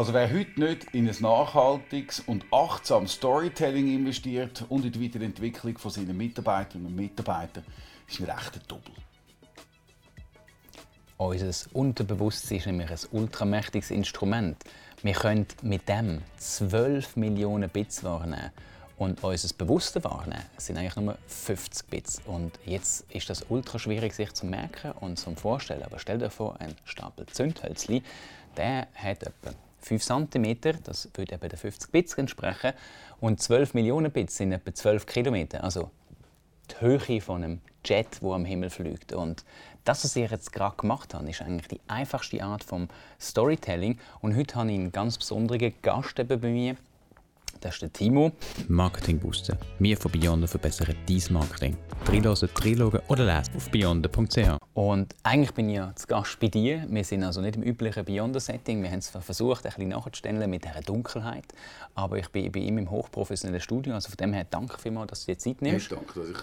Also wer heute nicht in ein nachhaltiges und achtsames Storytelling investiert und in die Weiterentwicklung von seinen Mitarbeiterinnen und Mitarbeitern, ist ein rechter Doppel. Unser Unterbewusstsein ist nämlich ein ultramächtiges Instrument. Wir können mit dem 12 Millionen Bits wahrnehmen. Und unser Bewusste wahrnehmen sind eigentlich nur 50 Bits. Und jetzt ist das ultra schwierig sich zu merken und zu vorstellen. Aber stell dir vor, ein Stapel Zündhölzli, der hat etwa 5 cm, das würde eben den 50 Bits entsprechen. Und 12 Millionen Bits sind etwa 12 Kilometer. Also die Höhe von einem Jet, der am Himmel fliegt. Und das, was ich jetzt gerade gemacht habe, ist eigentlich die einfachste Art vom Storytelling. Und heute habe ich einen ganz besonderen Gast bei mir. Das ist der Timo. Marketing boosten. Wir von Beyonder verbessern dein Marketing. Dreilosen, dreilogen oder lesen auf beyonder.ch. Und eigentlich bin ich ja zu Gast bei dir. Wir sind also nicht im üblichen Beyonder-Setting. Wir haben es versucht, ein bisschen nachzustellen mit dieser Dunkelheit. Aber ich bin bei ihm im hochprofessionellen Studio. Also von dem her danke vielmals, dass du dir Zeit nimmst. Hey, danke, dass ich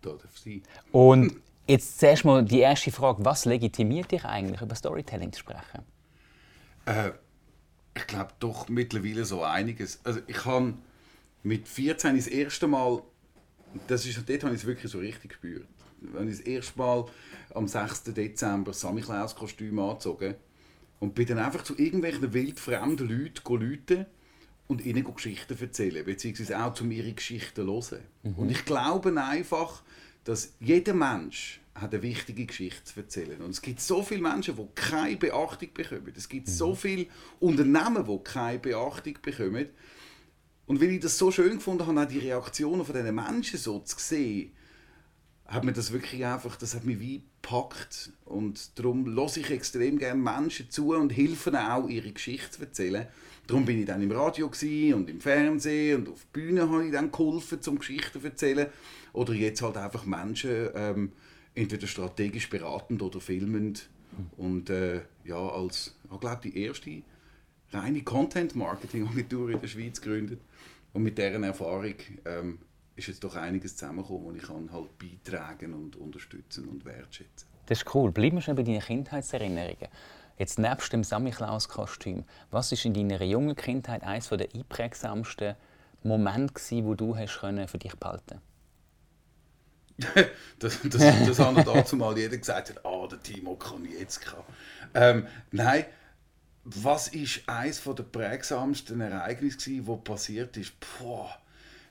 da sein darf. Und jetzt zuerst mal die erste Frage. Was legitimiert dich eigentlich, über Storytelling zu sprechen? Äh, ich glaube doch mittlerweile so einiges. Also ich habe mit 14 das erste Mal, das ist, dort habe ich es wirklich so richtig gespürt. Wenn ich das erste Mal am 6. Dezember Sammy Klaus Kostüm angezogen und bin dann einfach zu irgendwelchen wildfremden Leuten Leute und ihnen Geschichten erzählen, beziehungsweise auch zu ihre Geschichten hören. Mhm. Und ich glaube einfach, dass jeder Mensch hat eine wichtige Geschichte zu erzählen. Und es gibt so viele Menschen, die keine Beachtung bekommen. Es gibt so mhm. viele Unternehmen, die keine Beachtung bekommen. Und weil ich das so schön gefunden habe, auch die Reaktionen von diesen Menschen so zu sehen, hat mir das wirklich einfach, das hat mich wie gepackt. Und darum lasse ich extrem gerne Menschen zu und helfe ihnen auch, ihre Geschichte zu erzählen. Darum bin ich dann im Radio und im Fernsehen und auf der Bühne habe ich dann geholfen, um Geschichten zu erzählen. Oder jetzt halt einfach Menschen ähm, entweder strategisch beratend oder filmend. Und äh, ja, als, ich glaube, die erste reine Content-Marketing-Agentur in der Schweiz gegründet. Und mit deren Erfahrung ähm, ist jetzt doch einiges zusammengekommen, und ich kann halt beitragen und unterstützen und wertschätzen. Das ist cool. Bleiben wir schon bei deinen Kindheitserinnerungen. Jetzt nebst dem Samichlaus-Kostüm, was ist in deiner jungen Kindheit eines der einprägsamsten Momente, wo du hast für dich behalten das, das, das hat dazu mal jeder gesagt, hat, ah, der Timo kann jetzt ähm, Nein, was ist eines der prägsamsten Ereignisse, die passiert ist? Puh,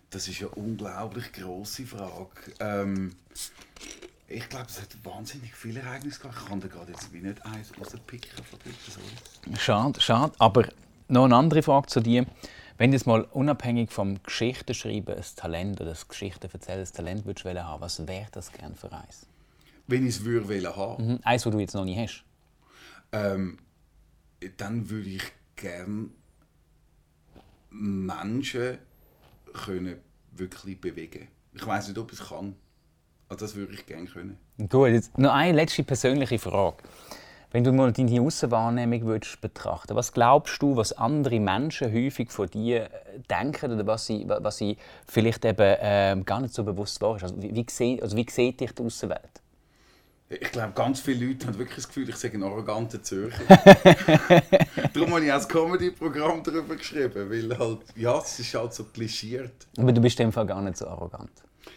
das ist eine unglaublich grosse Frage. Ähm, ich glaube, es hat wahnsinnig viele Ereignisse gehabt. Ich kann da gerade jetzt wie nicht eins rauspicken. Schade, schade. Aber noch eine andere Frage zu dir. Wenn du jetzt mal unabhängig vom Geschichtenschreiben ein Talent oder das Geschichtenverzählen ein Talent würdest haben, was wäre das gern für eins? Wenn ich es würde haben. Mhm. Eins, das du jetzt noch nicht hast. Ähm, dann würde ich gern Menschen können wirklich bewegen. Ich weiß nicht, ob ich es kann. Aber das würde ich gerne können. Gut, jetzt noch eine letzte persönliche Frage. Wenn du mal deine Aussenwahrnehmung würdest betrachten, was glaubst du, was andere Menschen häufig von dir äh, denken oder was sie, was sie vielleicht eben äh, gar nicht so bewusst war? Also wie, wie, also wie sieht dich die Außenwelt? Ich glaube, ganz viele Leute haben wirklich das Gefühl, ich sage ein arroganter Zürcher. Darum habe ich auch das Comedy-Programm darüber geschrieben, weil halt, ja, es ist halt so klischiert. Aber du bist in dem Fall gar nicht so arrogant.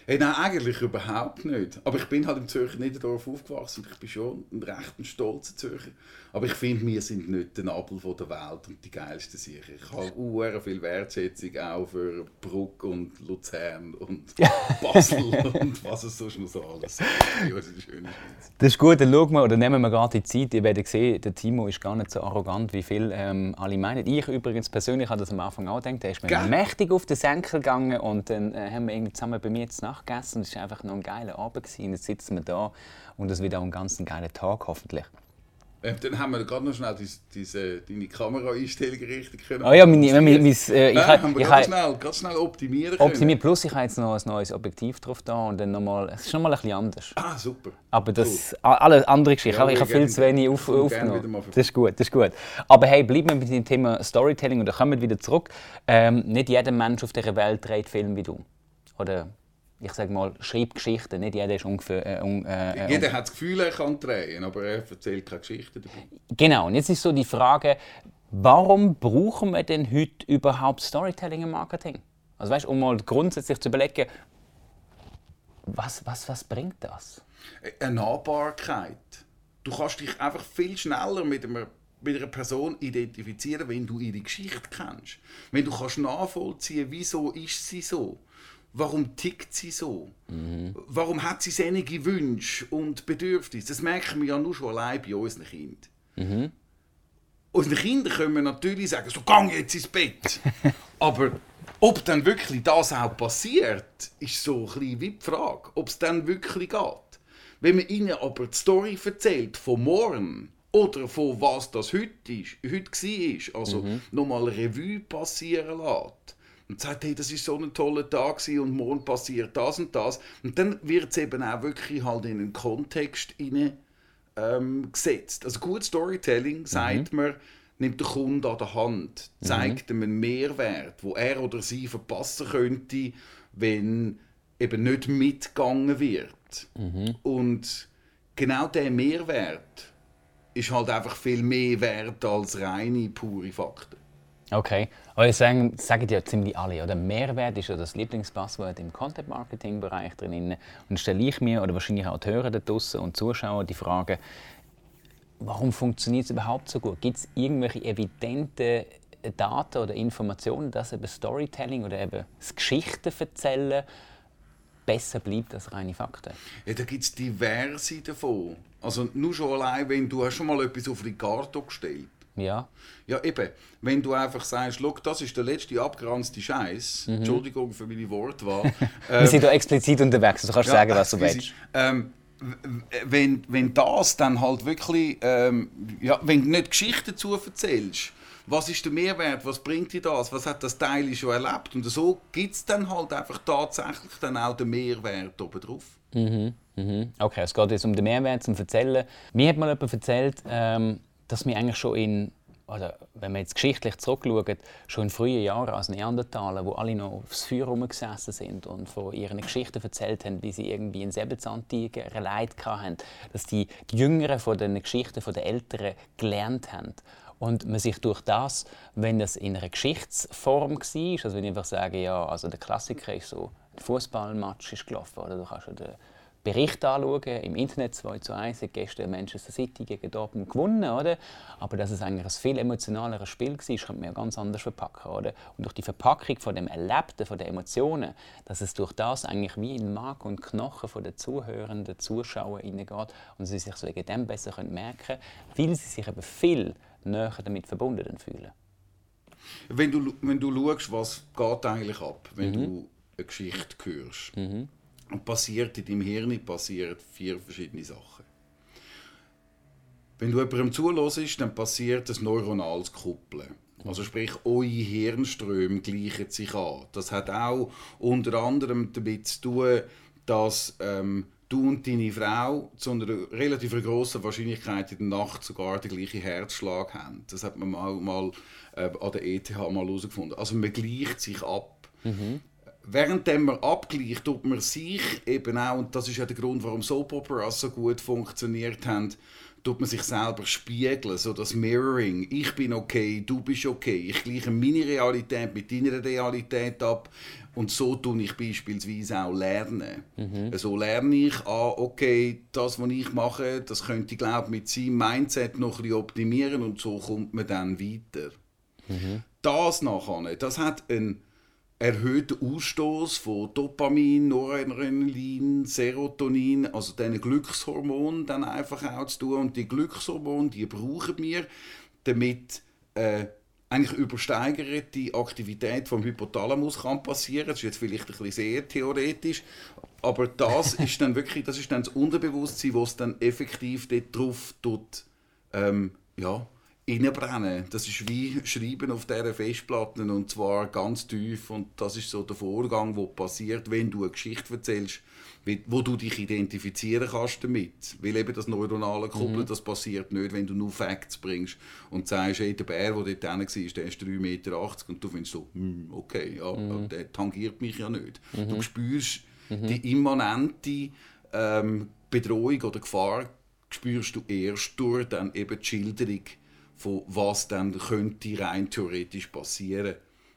Hey, nein, eigentlich überhaupt nicht. Aber ich bin halt im Zürcher Niederdorf aufgewachsen und ich bin schon ein recht stolzer Zürcher. Aber ich finde, wir sind nicht der Nabel der Welt und die geilsten sicher. Ich habe sehr viel Wertschätzung auch für Bruck und Luzern und Basel und was es sonst noch so alles ja, das, ist das ist gut, dann schauen wir oder nehmen wir gerade die Zeit. Ihr werdet sehen, der Timo ist gar nicht so arrogant, wie viele ähm, alle meinen. Ich übrigens persönlich habe das am Anfang auch gedacht. Er ist mir Geil. mächtig auf den Senkel gegangen und dann äh, haben wir irgendwie zusammen bei mir jetzt nachgegessen. Es war einfach noch ein geiler Abend. Gewesen. Jetzt sitzen wir da und es wird auch ein ganz geiler Tag hoffentlich. Ähm, dann haben wir gerade noch schnell diese, diese, deine Kameraeinstellung richtig können. Oh ja, meine, meine, meine, äh, ich, ja, haben wir ich, ganz, schnell, schnell optimieren können. Optimieren, plus ich habe jetzt noch ein neues Objektiv drauf da und dann nochmal, es ist nochmal ein bisschen anders. Ah, super. Aber das, cool. alle andere Geschichten, ja, ich habe viel zu wenig auf, aufgenommen. Das ist gut, das ist gut. Aber hey, bleiben wir mit dem Thema Storytelling und dann kommen wir wieder zurück. Ähm, nicht jeder Mensch auf dieser Welt dreht Film wie du. Oder ich sage mal, schreibt Geschichten. Nicht jeder ist ungefähr... Äh, un, äh, jeder hat das Gefühl, er kann drehen, aber er erzählt keine Geschichten dabei. Genau, und jetzt ist so die Frage, warum brauchen wir denn heute überhaupt Storytelling im Marketing? Also weißt, um mal grundsätzlich zu überlegen, was, was, was bringt das? Eine Nahbarkeit. Du kannst dich einfach viel schneller mit einer, mit einer Person identifizieren, wenn du ihre Geschichte kennst. Wenn du kannst nachvollziehen, wieso ist sie so warum tickt sie so? Mhm. Warum hat sie seine Wünsche und Bedürfnisse? Das merken wir ja nur schon allein bei unseren Kindern. Mhm. Unsere Kinder können natürlich sagen, so gang jetzt ins Bett. Aber ob dann wirklich das auch passiert, ist so ein bisschen wie die Frage, ob es dann wirklich geht. Wenn man ihnen aber die Story erzählt von morgen oder von was das heute ist, heute war, also mhm. nochmal Revue passieren lässt, und sagt, hey, das ist so ein toller Tag und morgen passiert das und das. Und dann wird es eben auch wirklich halt in einen Kontext hinein, ähm, gesetzt. Also gut Storytelling mhm. sagt man, nimmt der Kunde an der Hand, mhm. zeigt mhm. ihm einen Mehrwert, wo er oder sie verpassen könnte, wenn eben nicht mitgegangen wird. Mhm. Und genau der Mehrwert ist halt einfach viel mehr wert als reine, pure Fakten. Okay, aber ich sagen, sagen ja ziemlich alle, oder? Mehrwert ist ja das Lieblingspasswort im Content-Marketing-Bereich drin. Und stelle ich mir, oder wahrscheinlich auch die Hörer da und Zuschauer, die Frage, warum funktioniert es überhaupt so gut? Gibt es irgendwelche evidenten Daten oder Informationen, dass eben Storytelling oder eben das Geschichten erzählen besser bleibt als reine Fakten? Ja, da gibt es diverse davon. Also nur schon allein, wenn du hast schon mal etwas auf Ricardo gestellt ja. Ja, eben. Wenn du einfach sagst, Look, das ist der letzte abgeranzte Scheiß. Mhm. Entschuldigung für meine Wortwahl. Wir sind da explizit unterwegs, du kannst ja, sagen, was du willst. Ähm, wenn, wenn das dann halt wirklich, ähm, ja, wenn du nicht Geschichten dazu erzählst, was ist der Mehrwert, was bringt dir das, was hat das Teil schon erlebt und so gibt es dann halt einfach tatsächlich dann auch den Mehrwert oben drauf. Mhm, mhm. Okay, es geht jetzt um den Mehrwert zum Erzählen. Mir hat mal jemand erzählt, ähm, dass wir eigentlich schon in, oder wenn man jetzt geschichtlich zurückschaut, schon in frühen Jahren als Neandertaler, wo alle noch aufs Feuer rumgesessen sind und von ihren Geschichten erzählt haben, wie sie irgendwie in Säbelzahntiger Leid hatten, dass die, Jüngeren von den Geschichten den Älteren gelernt haben. Und man sich durch das, wenn das in einer Geschichtsform war, also wenn ich einfach sage, ja, also der Klassiker ist so, ein Fußballmatch ist gelaufen, oder du kannst ja den Bericht anschauen, im Internet 2 zu 1 hat gestern Manchester City gegen Dortmund gewonnen, oder? Aber dass es eigentlich ein viel emotionaleres Spiel war, könnte man ja ganz anders verpacken, oder? Und durch die Verpackung von dem Erlebten, von den Emotionen, dass es durch das eigentlich wie in Mark und Knochen von den Zuhörenden, Zuschauern hineingeht und sie sich wegen dem besser merken können, weil sie sich eben viel näher damit verbunden fühlen. Wenn du, wenn du schaust, was geht eigentlich ab, wenn mhm. du eine Geschichte hörst, mhm und passiert in deinem Hirn passieren vier verschiedene Sachen. Wenn du jemandem zulässt, dann passiert ein neuronales Kuppeln. Also sprich, eure Hirnströme gleichen sich an. Das hat auch unter anderem damit zu tun, dass ähm, du und deine Frau zu einer relativ großen Wahrscheinlichkeit in der Nacht sogar den gleichen Herzschlag haben. Das hat man mal, mal äh, an der ETH mal herausgefunden. Also man gleicht sich ab. Mhm während man abgleicht, tut man sich eben auch, und das ist ja der Grund, warum Soap Operas so gut funktioniert haben, tut man sich selber spiegeln, so das Mirroring. Ich bin okay, du bist okay. Ich gleiche meine Realität mit deiner Realität ab. Und so tue ich beispielsweise auch lernen. Mhm. So lerne ich, ah, okay, das, was ich mache, das könnte ich, glaube mit seinem Mindset noch ein bisschen optimieren und so kommt man dann weiter. Mhm. Das nachher, das hat einen erhöhten Ausstoß von Dopamin, Noradrenalin, Serotonin, also diesen Glückshormonen dann einfach auch zu tun. Und die Glückshormone, die brauchen wir, damit äh, eigentlich übersteigerte Aktivität vom Hypothalamus kann passieren. Das ist jetzt vielleicht ein bisschen sehr theoretisch, aber das ist dann wirklich, das ist dann das Unterbewusstsein, was dann effektiv dort drauf tut, ähm, ja, reinbrennen. Das ist wie Schreiben auf dieser Festplatte und zwar ganz tief und das ist so der Vorgang, der passiert, wenn du eine Geschichte erzählst, wo du dich identifizieren kannst damit. Weil eben das neuronale Kuppeln, mhm. das passiert nicht, wenn du nur Facts bringst und sagst, hey, der Bär, der dort war, der ist 3,80 Meter und du findest so, hm, okay, ja, mhm. der tangiert mich ja nicht. Mhm. Du spürst Die immanente ähm, Bedrohung oder Gefahr spürst du erst durch dann eben die Schilderung von was dann könnte rein theoretisch passieren,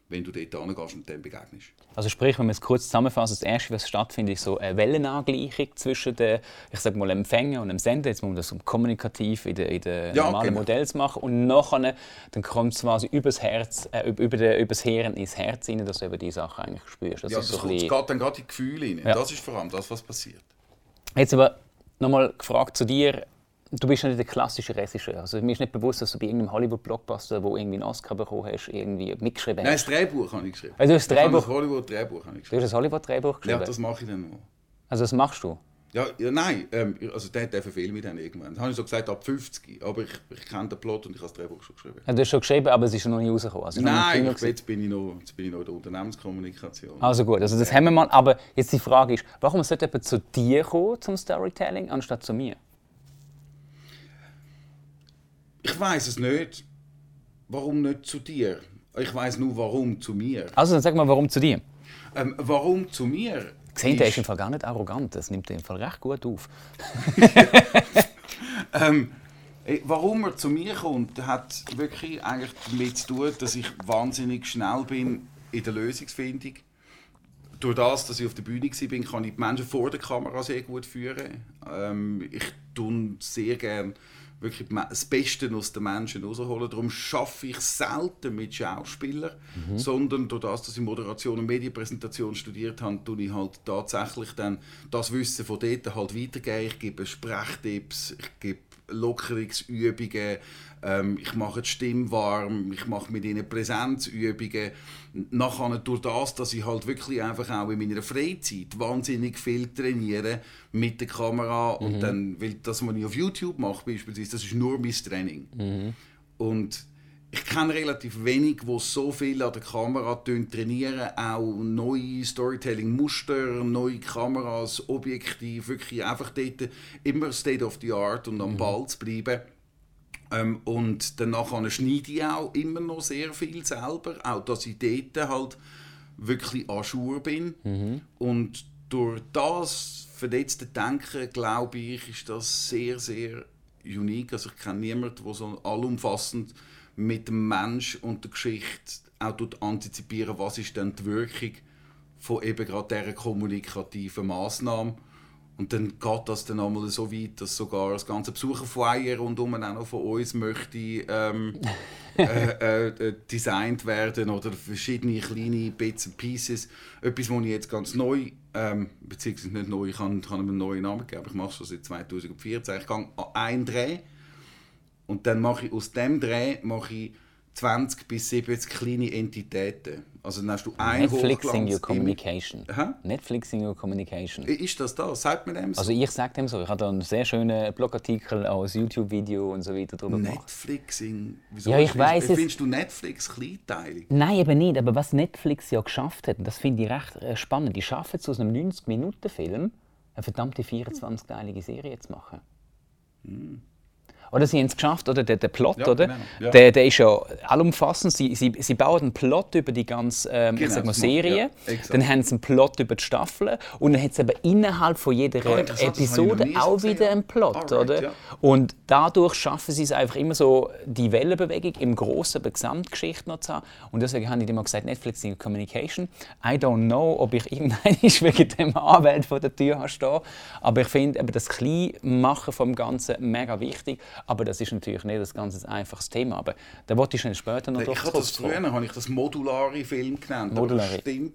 wenn du dort hingehst und dem begegnest. Also sprich, wenn wir es kurz zusammenfassen, das Erste, was stattfindet, ist so eine Wellenangleichung zwischen den, ich sag mal, Empfänger und dem Sender. Jetzt muss man das um kommunikativ in den, in den Ja, normalen genau. Modellen zu machen. Und nachher dann kommt es quasi übers Herz, äh, über, den- übers Hirn ins Herz rein, dass du eben diese Sachen eigentlich spürst. Das ja, ist das so kommt, bisschen... geht dann gerade in die Gefühle rein. Ja. Das ist vor allem das, was passiert. Jetzt aber nochmal gefragt zu dir. Du bist ja nicht der klassische Regisseur. Also mir ist nicht bewusst, dass du bei irgendeinem Hollywood-Blockbuster, wo irgendwie einen Oscar bekommen hast, irgendwie mitgeschrieben Nein, hast. das Drehbuch habe ich geschrieben. Also du hast das Drehbuch- Das Hollywood-Drehbuch habe ich Du geschrieben. hast ein Hollywood-Drehbuch geschrieben. Ja, das mache ich dann noch. also das machst du? Ja, ja nein, ähm, also der, der verfehlt mich dann irgendwann. Das habe ich so gesagt, ab 50. Aber ich, ich kenne den Plot und ich habe das Drehbuch schon geschrieben. Ja, du hast schon geschrieben, aber es ist noch nicht rausgekommen. Also Nein, ich, jetzt, bin ich noch, jetzt bin ich noch in der Unternehmenskommunikation. Also gut, also das haben wir mal. Aber jetzt die Frage ist, warum sollte jemand zu dir kommen zum Storytelling, anstatt zu mir? Ich weiß es nicht. Warum nicht zu dir? Ich weiß nur, warum zu mir. Also dann sag mal, warum zu dir? Ähm, warum zu mir? Gesehen, der ist im Fall gar nicht arrogant. Das nimmt er im Fall recht gut auf. Ähm, warum er zu mir kommt, hat wirklich eigentlich damit zu tun, dass ich wahnsinnig schnell bin in der Lösungsfindung. Durch das, dass ich auf der Bühne war, kann ich die Menschen vor der Kamera sehr gut führen. Ähm, ich tue sehr gerne wirklich das Beste aus den Menschen rausholen. Darum schaffe ich selten mit Schauspielern, sondern durch das, dass ich Moderation und Medienpräsentation studiert habe, tue ich halt tatsächlich dann das Wissen von dort halt weitergeben. Ich gebe Sprechtipps, ich gebe Lockerungsübungen, ähm, ich mache die Stimme warm, ich mache mit ihnen Präsenzübungen. Nachher durch das, dass ich halt wirklich einfach auch in meiner Freizeit wahnsinnig viel trainiere mit der Kamera und dann, weil das, was ich auf YouTube mache beispielsweise, das ist nur mein Training. Und ich kenne relativ wenig, die so viel an der Kamera trainieren, auch neue Storytelling-Muster, neue Kameras, Objektiv, wirklich einfach dort immer State of the Art und am Ball zu bleiben. Ähm, und danach schneide ich auch immer noch sehr viel selber, auch dass ich dort halt wirklich an Schuhe bin. Und durch das verletzte Denken, glaube ich, ist das sehr, sehr unique. Also ich kenne niemanden, der so allumfassend mit dem Mensch und der Geschichte auch antizipieren, was ist denn die Wirkung von eben gerade dieser kommunikativen Massnahme. Und dann geht das dann einmal so weit, dass sogar das ganze Besucherflyer rundum auch noch von uns möchte ähm, äh, äh, designt werden oder verschiedene kleine Bits and Pieces. Etwas, was ich jetzt ganz neu, ähm, beziehungsweise nicht neu, ich kann, kann ihm einen neuen Namen geben, aber ich mache es schon seit 2014. Ich gehe an einen Dreh und dann mache ich aus dem Dreh mache ich 20 bis 70 kleine Entitäten. Also dann hast du ein Netflixing your communication. Hä? Netflixing your communication. Ist das das? Sagt man dem so? Also ich sage dem so. Ich habe da einen sehr schönen Blogartikel aus YouTube-Video und so weiter drüber gemacht. Netflixing. Wieso Ja, ich findest- weiss es- Findest du Netflix kleinteilig? Nein, eben nicht. Aber was Netflix ja geschafft hat, das finde ich recht äh, spannend, die schaffen es aus einem 90-Minuten-Film eine verdammte 24-teilige Serie zu machen. Oder sie haben es geschafft, oder der, der Plot, Ja, oder? genau, ja. Der, der ist ja allumfassend. Sie, sie, sie bauen einen Plot über die ganze ähm, ich Genau, sag mal, Serie. ja, dann haben sie einen Plot über die Staffeln. Und dann hat es aber innerhalb von jeder ich noch Episode auch wieder einen Plot, Alright, oder? Und dadurch schaffen sie es einfach immer so, die Wellenbewegung im Großen bei Gesamtgeschichte noch zu haben. Und deswegen habe ich immer gesagt, Netflix in Communication. I don't know, ob ich irgendwann wegen dem Anwalt vor der Tür habe stehen. Aber ich finde das Kleinmachen vom Ganzen mega wichtig. Aber das ist natürlich nicht das ganze einfaches Thema. Aber da wollte ich schnell später noch Ich drauf habe das früher habe ich das modulare Film genannt, Modulare. das stimmt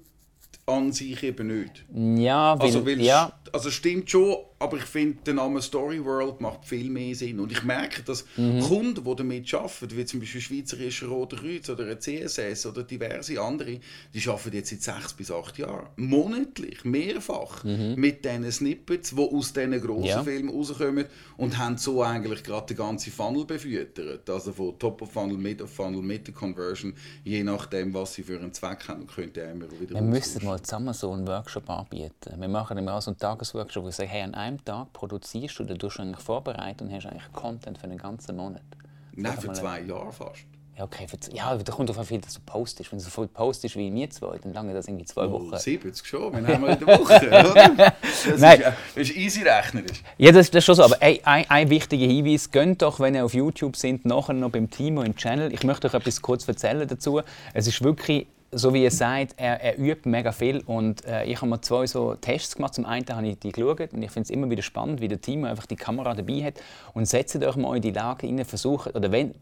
an sich eben nicht. Ja, weil, Also, weil ja, also stimmt schon, aber ich finde, der Name Story World macht viel mehr Sinn. Und ich merke, dass Mhm. Kunden, die damit arbeiten, wie zum Beispiel Schweizerische Rote Kreuz oder ein CSS oder diverse andere, die arbeiten jetzt seit sechs bis acht Jahren. Monatlich, mehrfach, mit diesen Snippets, die aus diesen grossen Mhm. Ja. Filmen rauskommen und haben so eigentlich gerade den ganzen Funnel befüttert. Also von Top of Funnel, Mid of Funnel, mit der Conversion, je nachdem, was sie für einen Zweck haben, könnt ihr immer wieder Wir müssen mal zusammen so einen Workshop anbieten. Wir machen immer so einen Tagesworkshop, wo wir sagen, hey, an einem Tag produzierst du, du eigentlich vorbereitet und hast eigentlich Content für den ganzen Monat. Nein, für zwei Jahre fast. Ja, okay, für, ja, da kommt auf wie viel du postest. Wenn du so viel postest wie wir zwei, dann lange das irgendwie zwei Oh, Wochen. 70 schon, wir haben wir in der Woche, oder? Das Nein. Ist, das ist easy rechnerisch. Ja, das, das ist schon so. Aber ey, ein, ein wichtiger Hinweis, geht doch, wenn ihr auf YouTube sind, nachher noch beim Timo im Channel. Ich möchte euch etwas kurz erzählen dazu. Es ist wirklich, so wie er sagt, er, er übt mega viel. Und äh, ich habe mal zwei so Tests gemacht. Zum einen habe ich die geschaut und ich finde es immer wieder spannend, wie der Timo einfach die Kamera dabei hat. Und setzt euch mal in die Lage rein, versucht, oder wenn,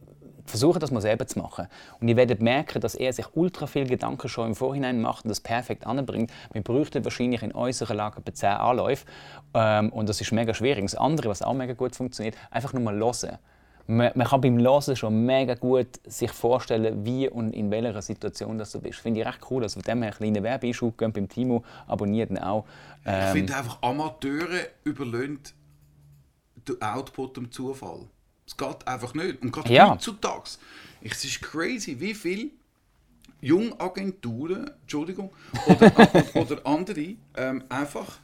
versuchen das mal selber zu machen. Und ihr werdet merken, dass er sich ultra viel Gedanken schon im Vorhinein macht und das perfekt anbringt. Wir bräuchten wahrscheinlich in unserer Lage etwa 10 Anläufe. Ähm, und das ist mega schwierig. Das andere, was auch mega gut funktioniert, einfach nur mal hören. Man, man kann beim Hören schon mega gut sich vorstellen, wie und in welcher Situation das du bist. Finde ich recht cool. Also von dem her, kleine Werbeeinschub, geht beim Timo, abonniert ihn auch. Ich Ähm, finde einfach, Amateure überlöhnen den Output dem Zufall. Es geht einfach nicht. Und gerade Ja. heutzutage, es ist crazy, wie viele Jungagenturen, Entschuldigung, oder, oder andere ähm, einfach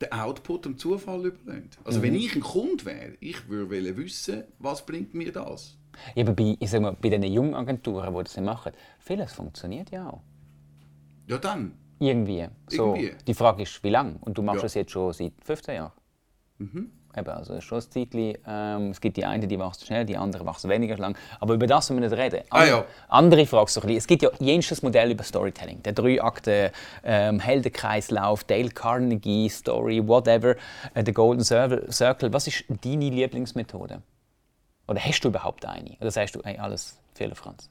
den Output dem Zufall überlöhnen. Also Mhm. wenn ich ein Kunde wäre, ich würde wissen, was bringt mir das? ja, aber bei, ich sag mal, bei den jungen Agenturen, die das machen, vieles funktioniert ja auch. Ja dann. Irgendwie. So, Irgendwie. Die Frage ist, wie lange? Und du machst Ja. das jetzt schon seit 15 Jahren. Eben, also es ist schon ein Zeitchen, ähm, es gibt die einen, die wachsen schnell, die anderen wachsen weniger lang. Aber über das wollen wir nicht reden. Ah, ja. Andere Frage so ein bisschen. Es gibt ja jenstes Modell über Storytelling. Der drei Akte ähm, Heldenkreislauf, Dale Carnegie Story, whatever, äh, der Golden Circle-. Was ist deine Lieblingsmethode? Oder hast du überhaupt eine? Oder sagst du, hey, alles für Franz?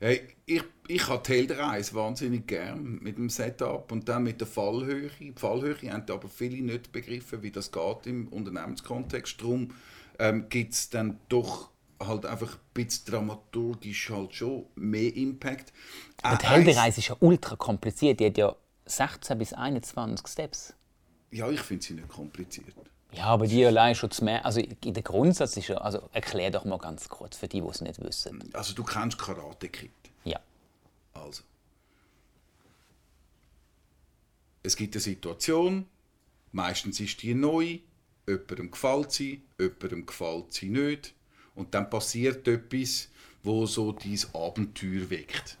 Hey, ich, ich habe die Heldenreise wahnsinnig gern mit dem Setup und dann mit der Fallhöhe. Die Fallhöhe haben aber viele nicht begriffen, wie das geht im Unternehmenskontext. Darum ähm, gibt es dann doch halt einfach ein bisschen dramaturgisch halt schon mehr Impact. Aber die Äh, Heldenreise ist ja ultra kompliziert. Die hat ja 16 bis 21 Steps. Ja, ich finde sie nicht kompliziert. Ja, aber die allein schon zu mehr. Also in der Grundsatz ist ja. Also erklär doch mal ganz kurz für die, die es nicht wissen. Also du kennst Karate Kid. Ja. Also. Es gibt eine Situation, meistens ist die neu, jemandem gefällt sie, jemandem gefällt sie nicht. Und dann passiert etwas, wo so dieses Abenteuer weckt.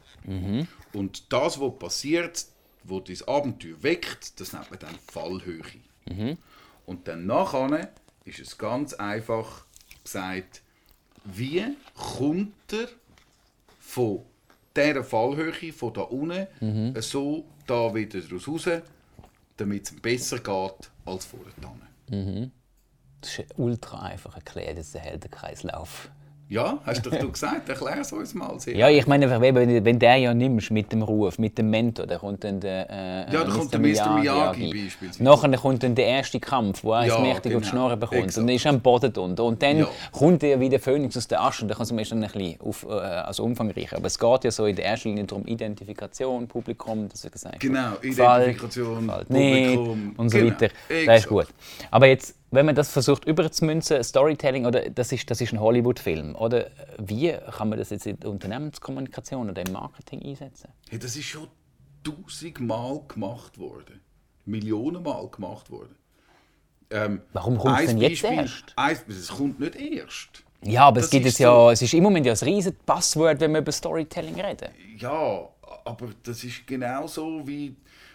Und das, was passiert, wo dieses Abenteuer weckt, das nennt man dann Fallhöhe. Und dann nachher ist es ganz einfach gesagt, wie kommt er von dieser Fallhöhe, von da unten, so da wieder raus, damit es besser geht als vorher. Das ist ultra einfach erklärt, ist der Heldenkreislauf. Ja, hast doch du gesagt, erklär es uns mal. Sehr. Ja, ich meine, wenn, wenn wenn der ja nimmst mit dem Ruf, mit dem Mentor, dann kommt dann der. Äh, Ja, da kommt der Mr. Miyagi beispielsweise. Nachher kommt dann der erste Kampf, wo er Ja, mächtig auf die genau. Schnurren bekommt. Exakt. Und dann ist er am Boden drunter. Und dann Ja. kommt er wie der Phönix aus der Asche. Und dann kann es dann ein bisschen auf, äh, also umfangreicher. Aber es geht ja so in der ersten Linie darum, Identifikation, Publikum, das wie gesagt Genau, Identifikation, gefällt Publikum. nicht und so Genau, weiter. Das ist exakt. gut. Aber jetzt, wenn man das versucht überzumünzen, Storytelling, oder das ist, das ist ein Hollywood-Film, oder wie kann man das jetzt in der Unternehmenskommunikation oder im Marketing einsetzen? Hey, das ist schon tausendmal gemacht worden. Millionenmal gemacht worden. Ähm, Warum kommt's ein denn jetzt Beispiel- erst? Ein, es kommt nicht erst. Ja, aber Das es gibt ist es ja, so- es ist im Moment ja ein riesiges Passwort, wenn wir über Storytelling reden. Ja, aber das ist genauso wie,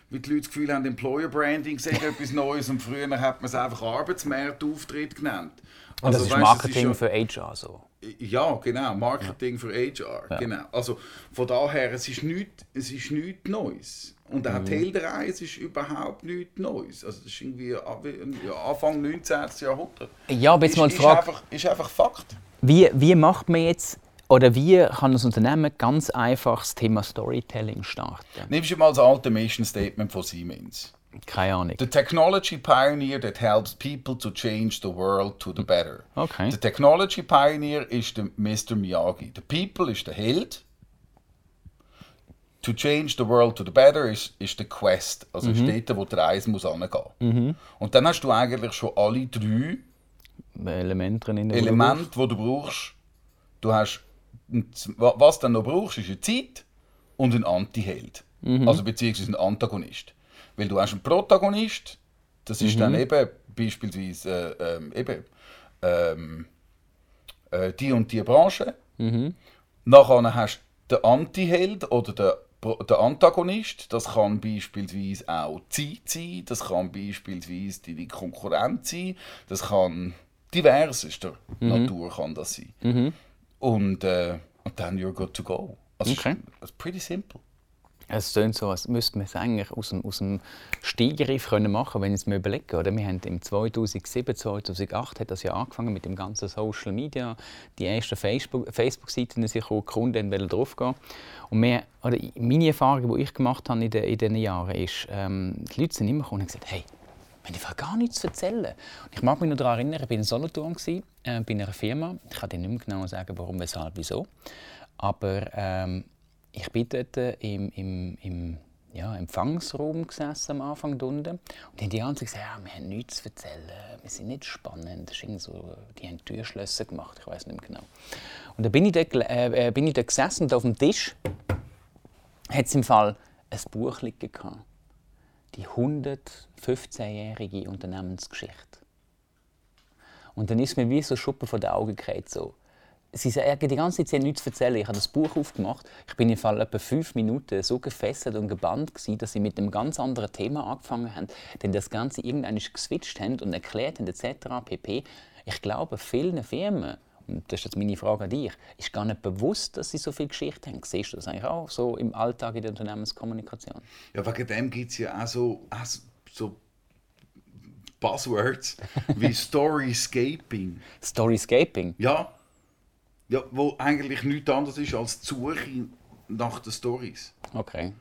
wie die Leute das Gefühl haben, Employer Branding sei etwas Neues und früher hat man es einfach Arbeitsmarktauftritt genannt. Und das Also, ist weißt, Marketing ja- für HR so. Ja, genau, Marketing für HR. Genau. Also von daher, es ist nichts, es ist nichts Neues. Und auch Mhm. die Heldenreise ist überhaupt nichts Neues. Also das ist irgendwie ja, Anfang 19. Jahrhundert. Ja, aber jetzt ist, mal die ist, Frage, einfach, ist einfach Fakt. wie, wie macht man jetzt, oder wie kann das Unternehmen ganz einfach das Thema Storytelling starten? Nimmst du mal das alte Mission Statement von Siemens. Keine Ahnung. The technology pioneer that helps people to change the world to the better. Okay. The technology pioneer ist der Mr. Miyagi. The people ist der Held. To change the world to the better ist, ist der Quest. Also ist dort, wo die Reise muss hingehen. Und dann hast du eigentlich schon alle drei Elemente Elemente, die du brauchst. Du hast, was du dann noch brauchst, ist eine Zeit und ein Anti-Held. Also beziehungsweise ein Antagonist. Weil du hast einen Protagonist, das ist dann eben beispielsweise äh, ähm, eben, ähm, äh, die und die Branche. Nachher hast du den Anti-Held oder den, den Antagonist. Das kann beispielsweise auch die Zeit sein, das kann beispielsweise deine Konkurrenz sein, das kann diversester Natur kann das sein. Und, äh, und dann you're good to go. Also Okay. it's pretty simple. Es klingt so, als müsste man es eigentlich aus dem, aus dem Steigerriff können machen wenn ich es mir überlege. Oder? Wir haben im 2007, 2008 hat das ja angefangen mit dem ganzen Social Media. Die ersten Facebook- Facebook-Seiten sich auch die Kunden wollen draufgehen. Und wir, oder meine Erfahrung, die ich gemacht habe in, den, in diesen Jahren, ist, ähm, die Leute sind immer gekommen und haben gesagt, hey, haben einfach gar nichts zu erzählen. Und ich mag mich noch daran erinnern, ich war in Solothurn, äh, bei einer Firma. Ich kann dir nicht mehr genau sagen, warum, weshalb, wieso. Aber ähm, ich bin dort äh, im, im, im ja, Empfangsraum gesessen am Anfang unten. Und die haben die ganze gesagt, ja, wir haben nichts zu erzählen, wir sind nicht spannend. Das ist so, die haben Türschlösser gemacht, ich weiß nicht mehr genau. Und dann bin ich dort, äh, äh, bin ich dort gesessen und auf dem Tisch hat es im Fall ein Buch liegen gehabt. Die 115-jährige Unternehmensgeschichte. Und dann ist mir wie so Schuppen von den Augen gefallen. So. Sie sagen die ganze Zeit, nichts zu erzählen. Ich habe das Buch aufgemacht. Ich bin im Fall etwa fünf Minuten so gefesselt und gebannt, gewesen, dass sie mit einem ganz anderen Thema angefangen haben. Denn das Ganze irgendwann geswitcht haben und erklärt haben, etc. pp. Ich glaube, vielen Firmen, das ist jetzt meine Frage an dich, ist gar nicht bewusst, dass sie so viel Geschichte haben. Siehst du das eigentlich auch so im Alltag in der Unternehmenskommunikation? Ja, wegen dem gibt es ja auch so, auch so- Buzzwords wie Storyscaping. Storyscaping. Ja, ja, wo eigentlich nichts anderes ist als die Suche nach den Stories. Okay.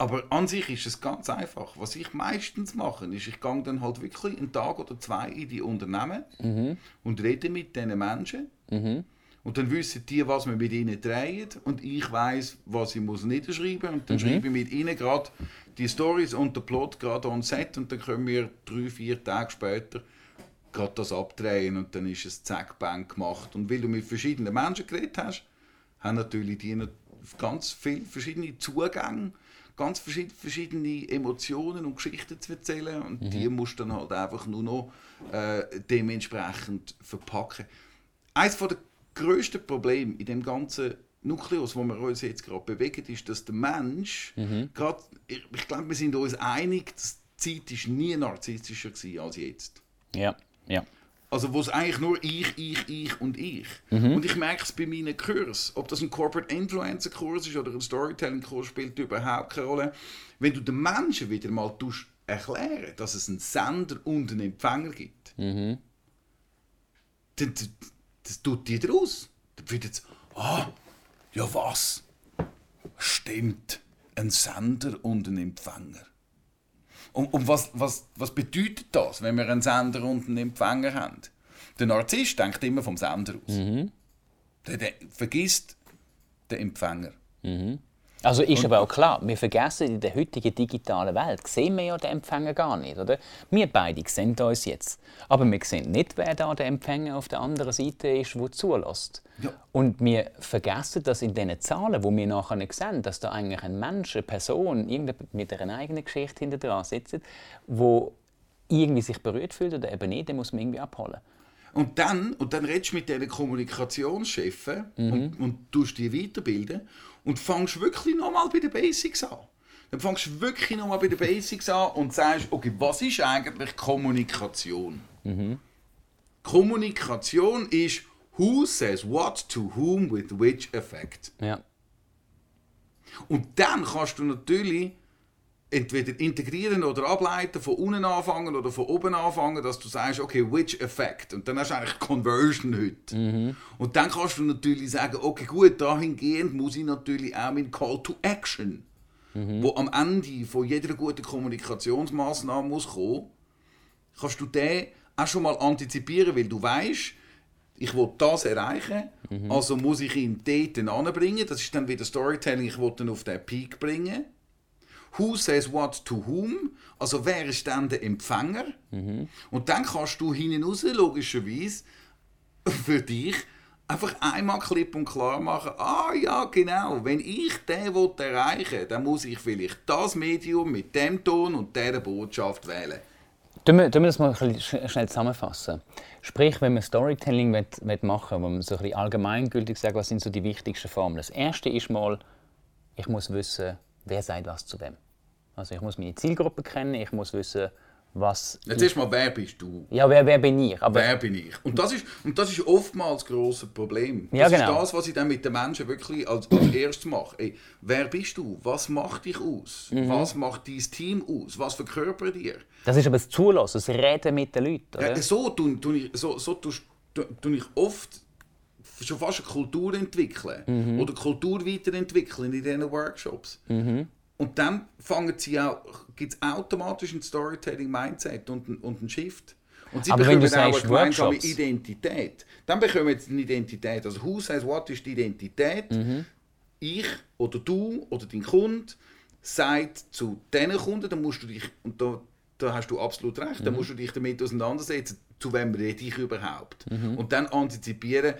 Aber an sich ist es ganz einfach. Was ich meistens mache, ist, ich gehe dann halt wirklich einen Tag oder zwei in die Unternehmen und rede mit diesen Menschen. Und dann wissen die, was wir mit ihnen drehen und ich weiß, was ich muss niederschreiben. Und dann schreibe ich mit ihnen gerade die Stories und den Plot gerade on set. Und dann können wir drei, vier Tage später gerade das abdrehen. Und dann ist es zack, bang gemacht. Und weil du mit verschiedenen Menschen geredet hast, haben natürlich die ganz viele verschiedene Zugänge, ganz verschied- verschiedene Emotionen und Geschichten zu erzählen und die musst du dann halt einfach nur noch äh, dementsprechend verpacken. Eines der grössten Probleme in dem ganzen Nukleus, wo wir uns jetzt gerade bewegen, ist, dass der Mensch, gerade, ich, ich glaube, wir sind uns einig, dass die Zeit ist nie narzisstischer war als jetzt. Ja, ja. Also wo es eigentlich nur ich, ich, ich und ich. Und ich merke es bei meinen Kursen, ob das ein Corporate Influencer Kurs ist oder ein Storytelling Kurs, spielt überhaupt keine Rolle. Wenn du den Menschen wieder mal tust erklären, dass es einen Sender und einen Empfänger gibt, dann das, das tut die draus. Dann wird jetzt, ah, ja was? Stimmt, ein Sender und ein Empfänger. Und, und was, was, was bedeutet das, wenn wir einen Sender und einen Empfänger haben? Der Narzisst denkt immer vom Sender aus. Der, der vergisst den Empfänger. Also ist aber auch klar, wir vergessen in der heutigen digitalen Welt, sehen wir ja den Empfänger gar nicht, oder? Wir beide sehen uns jetzt, aber wir sehen nicht, wer da der Empfänger auf der anderen Seite ist, der zulässt. Ja. Und wir vergessen das in diesen Zahlen, wo wir nachher nicht sehen, dass da eigentlich ein Mensch, eine Person, mit einer eigenen Geschichte hinter dran sitzt, wo irgendwie sich berührt fühlt oder eben nicht, den muss man irgendwie abholen. Und dann, und dann redest du mit diesen Kommunikationschefen und, und tust die weiterbilden und fängst wirklich nochmal bei den Basics an. Dann fängst du wirklich nochmal bei den Basics an und sagst, okay, was ist eigentlich Kommunikation? Kommunikation ist who says what to whom with which effect. Ja. Und dann kannst du natürlich entweder integrieren oder ableiten, von unten anfangen oder von oben anfangen, dass du sagst, okay, which effect? Und dann hast du eigentlich Conversion heute. Und dann kannst du natürlich sagen, okay, gut, dahingehend muss ich natürlich auch meinen Call to Action, wo am Ende von jeder guten Kommunikationsmaßnahme muss kommen, kannst du den auch schon mal antizipieren, weil du weißt, ich will das erreichen, also muss ich ihn dort anbringen. Das ist dann wieder Storytelling, ich will ihn auf den Peak bringen. Who says what to whom? Also wer ist dann der Empfänger? Und dann kannst du hinten raus, logischerweise, für dich einfach einmal klipp und klar machen, ah ja, genau, wenn ich den erreichen will, dann muss ich vielleicht das Medium mit dem Ton und dieser Botschaft wählen. Tun wir, wir das mal schnell zusammenfassen. Sprich, wenn man Storytelling will, will machen will, wo man so ein allgemeingültig sagt, was sind so die wichtigsten Formeln. Das erste ist mal, ich muss wissen, wer sagt was zu wem. Also ich muss meine Zielgruppe kennen, ich muss wissen, was... Jetzt erstmal, wer bist du? Ja, wer, wer bin ich? Aber Wer bin ich? Und das ist, und das ist oftmals das grosse Problem. Das Ja, genau. ist das, was ich dann mit den Menschen wirklich als, als erstes mache. Ey, wer bist du? Was macht dich aus? Mhm. Was macht dein Team aus? Was verkörpert ihr? das ist aber das Zulassen, das Reden mit den Leuten. Oder? Ja, so tue so, so tu ich oft schon fast eine Kultur entwickeln Mhm. oder Kultur weiterentwickeln in diesen Workshops. Und dann fangen sie auch, gibt es automatisch ein Storytelling-Mindset und, und einen Shift. Und sie Aber wenn bekommen du auch eine sagst gemeinsame Workshops- Identität. Dann bekommen sie eine Identität. Also Who says what ist die Identität? Mhm. Ich oder du oder dein Kunde sagt zu diesen Kunden, dann musst du dich, und da, da hast du absolut recht, Mhm. dann musst du dich damit auseinandersetzen, zu wem rede ich überhaupt. Mhm. Und dann antizipieren,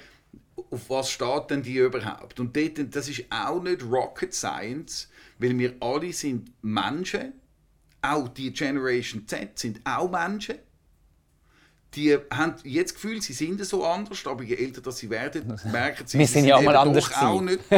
auf was steht denn die überhaupt. Und dort, das ist auch nicht Rocket Science, weil wir alle sind Menschen, auch die Generation Z sind auch Menschen. Die haben jetzt das Gefühl, sie sind so anders, aber je älter das sie werden, merken sie, Wir sind ja auch mal anders auch nicht.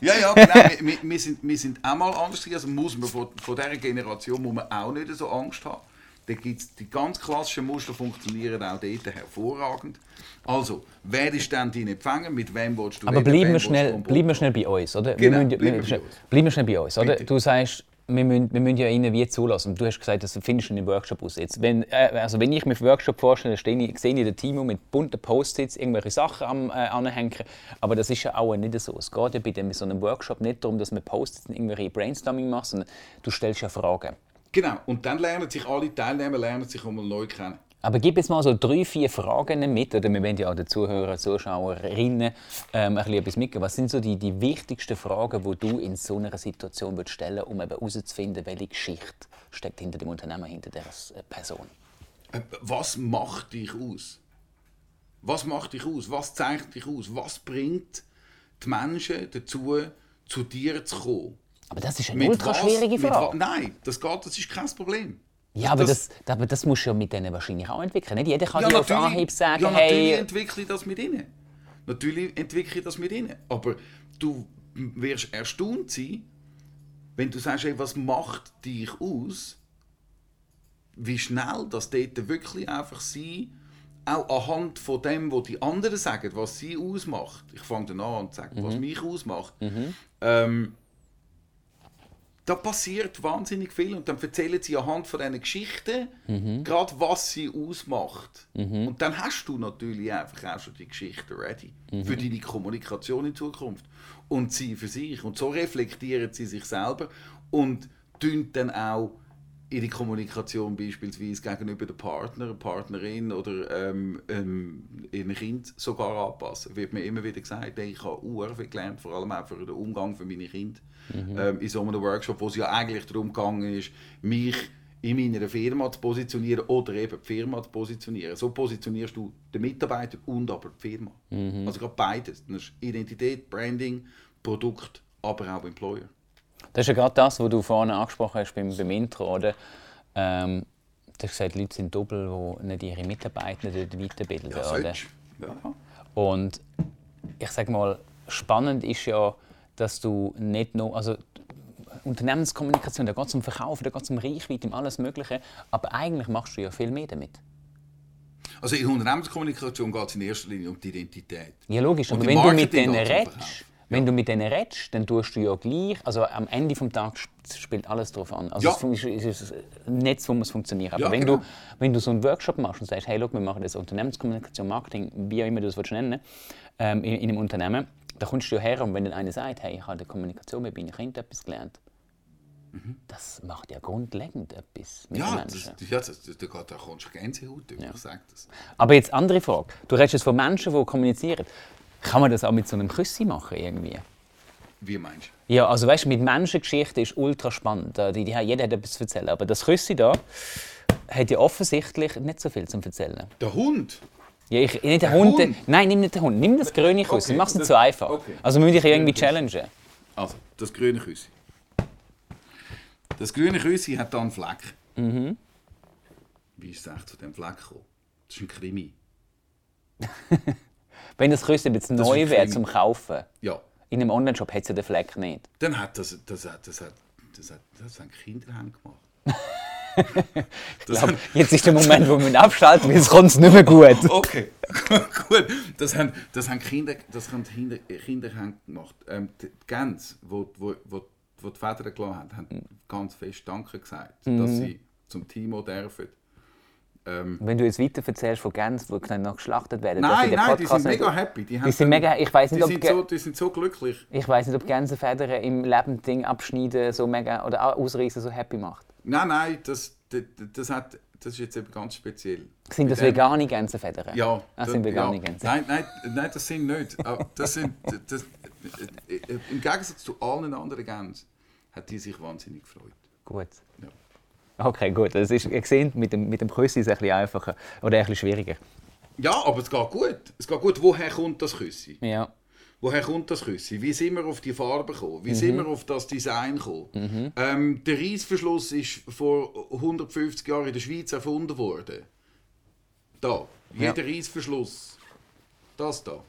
ja, ja, genau. Wir, wir, sind, wir sind auch mal anders. Also muss man von, von dieser Generation muss man auch nicht so Angst haben. Da gibt's die ganz klassischen Muster funktionieren auch dort hervorragend. Also, wer ist dann dein Empfänger? Mit wem willst du Aber reden? bleiben wir, schnell, bleiben wir schnell bei uns, oder? Genau, wir müssen, bleiben wir bei schnell- uns. bleiben wir schnell bei uns, oder? Bitte. Du sagst, wir müssen, wir müssen ja ihnen wie zulassen. Du hast gesagt, das findest du in einem Workshop aus. Jetzt, wenn, äh, also wenn ich mir einen Workshop vorstelle, dann ich, sehe ich den Team mit bunten Post-its irgendwelche Sachen am äh, anhängen. Aber das ist ja auch nicht so. Es geht ja bei dem, so einem Workshop nicht darum, dass man Post-its irgendwelche Brainstorming macht, sondern du stellst ja Fragen. Genau, und dann lernen sich alle Teilnehmer lernen sich einmal neu kennen. Aber gib jetzt mal so drei, vier Fragen mit, oder wir wollen ja auch den Zuhörern, Zuschauerinnen ähm, ein bisschen etwas mitgeben. Was sind so die, die wichtigsten Fragen, die du in so einer Situation würdest stellen um eben herauszufinden, welche Geschichte steckt hinter dem Unternehmen, hinter dieser äh, Person? Äh, Was macht dich aus? Was macht dich aus? Was zeichnet dich aus? Was bringt die Menschen dazu, zu dir zu kommen? Aber das ist eine ultra schwierige Frage. Nein, das geht, das ist kein Problem. Ja, aber das- das, aber das musst du ja mit denen wahrscheinlich auch entwickeln. Nicht jeder kann Ja, dir auf natürlich, Anhieb sagen, ja, natürlich hey, entwickle ich das mit ihnen. Natürlich entwickle ich das mit ihnen. Aber du wirst erstaunt sein, wenn du sagst, hey, was macht dich aus, wie schnell das dort wirklich einfach sie auch anhand von dem, was die anderen sagen, was sie ausmacht. Ich fange dann an und sage, was mich ausmacht. Ähm, da passiert wahnsinnig viel und dann erzählen sie anhand von diesen Geschichten gerade, was sie ausmacht. Und dann hast du natürlich einfach auch schon die Geschichte ready für deine Kommunikation in Zukunft. Und sie für sich. Und so reflektieren sie sich selber und tun dann auch ihre Kommunikation beispielsweise gegenüber der Partner, Partnerin oder ähm, ähm, ihrem Kind sogar anpassen. Wird mir immer wieder gesagt, hey, ich habe sehr viel gelernt, vor allem auch für den Umgang für meine Kinder. Ähm, in so einem Workshop, wo es ja eigentlich darum gegangen ist, mich in meiner Firma zu positionieren oder eben die Firma zu positionieren. So positionierst du den Mitarbeiter und aber die Firma. Also gerade beides. Identität, Branding, Produkt, aber auch Employer. Das ist ja gerade das, was du vorhin angesprochen hast beim, beim Intro, oder? Ähm, du hast gesagt, Leute sind doppelt, die nicht ihre Mitarbeiter dort weiterbilden. Ja, oder? Ja. Und ich sage mal, spannend ist ja, dass du nicht nur, also Unternehmenskommunikation, da geht es um Verkaufen, da geht es um Reichweite, um alles Mögliche, aber eigentlich machst du ja viel mehr damit. Also in Unternehmenskommunikation geht es in erster Linie um die Identität. Ja, logisch, Und aber wenn du mit denen redest. Wenn du mit denen redest, dann tust du ja gleich, also am Ende des Tages sp- spielt alles darauf an. Also Ja. es es ist- es ein Netz, wo muss funktionieren. Aber Ja, wenn, genau. du, wenn du so einen Workshop machst und sagst, hey, look, wir machen das Unternehmenskommunikation, Marketing, wie auch immer du das willst nennen ähm, in, in einem Unternehmen, da kommst du ja her und wenn dann einer sagt, hey, ich habe in der Kommunikation mit meinen Kindern etwas gelernt, das macht ja grundlegend etwas mit Ja, Menschen. das, ja das, das, da, da kommst du Gänsehaut über, ich sage das. Aber jetzt andere Frage. Du redest jetzt von Menschen, die kommunizieren. Kann man das auch mit so einem Küssi machen irgendwie? Wie meinst du? Ja, also weißt, mit Menschengeschichte ist ultra spannend. Äh, Die, die, jeder hat etwas zu erzählen. Aber das Küssi da hat ja offensichtlich nicht so viel zu erzählen. Der Hund? Ja, ich, nicht der, Der Hund. Hund? Nein, nimm nicht den Hund. Nimm das grüne Küssi. Okay, Mach es nicht so einfach. okay. Also müssen dich irgendwie challengen. Also, das grüne Küssi. Das grüne Küssi hat da einen Fleck. wie ist es echt zu dem Fleck gekommen? Das ist ein Krimi. Wenn das Küssen jetzt ist neu wäre zum Kaufen, Ja, in einem Online-Shop hat es ja den Fleck nicht. dann hat das, das, hat, das, hat, das, hat, das haben Kinder haben gemacht. Glaub, jetzt ist der Moment, wo wir abschalten, weil es kommt nicht mehr gut. Okay, gut. Das haben, das haben Kinder, das haben Kinder, Kinder haben gemacht. Ähm, die Gänse, wo, wo, wo, wo die Väter gelassen haben, haben ganz fest Danke gesagt, dass sie zum Timo dürfen. Ähm, Wenn du jetzt weiter erzählst von Gänsen, die noch geschlachtet werden, nein, nein, die Podcast sind nicht- mega happy. Die, Die sind mega, ich weiß die nicht, ob sind, so, die sind so glücklich. ich weiß nicht, ob Gänsefedern im Lebending abschneiden so mega oder ausreißen so happy macht. Nein, nein, das, das, das, hat, das ist jetzt eben ganz speziell. Sind das vegane Gänsefedern? Ja. Das das- sind vegane ja. Gänse. Nein, nein, nein, das sind nicht. Aber Das sind, das, Im Gegensatz zu allen anderen Gänsen hat die sich wahnsinnig gefreut. Gut. Ja. Okay, gut. Das ist, ihr seht, mit dem, mit dem Küssen ist es ein bisschen einfacher oder ein bisschen schwieriger. Ja, aber es geht gut. Es geht gut. Woher kommt das Küssi? Ja. Woher kommt das Küssi? Wie sind wir auf die Farbe gekommen? Wie sind wir auf das Design gekommen? Ähm, der Reissverschluss ist vor 150 Jahren in der Schweiz erfunden worden. Da. Jeder Reissverschluss. Das da.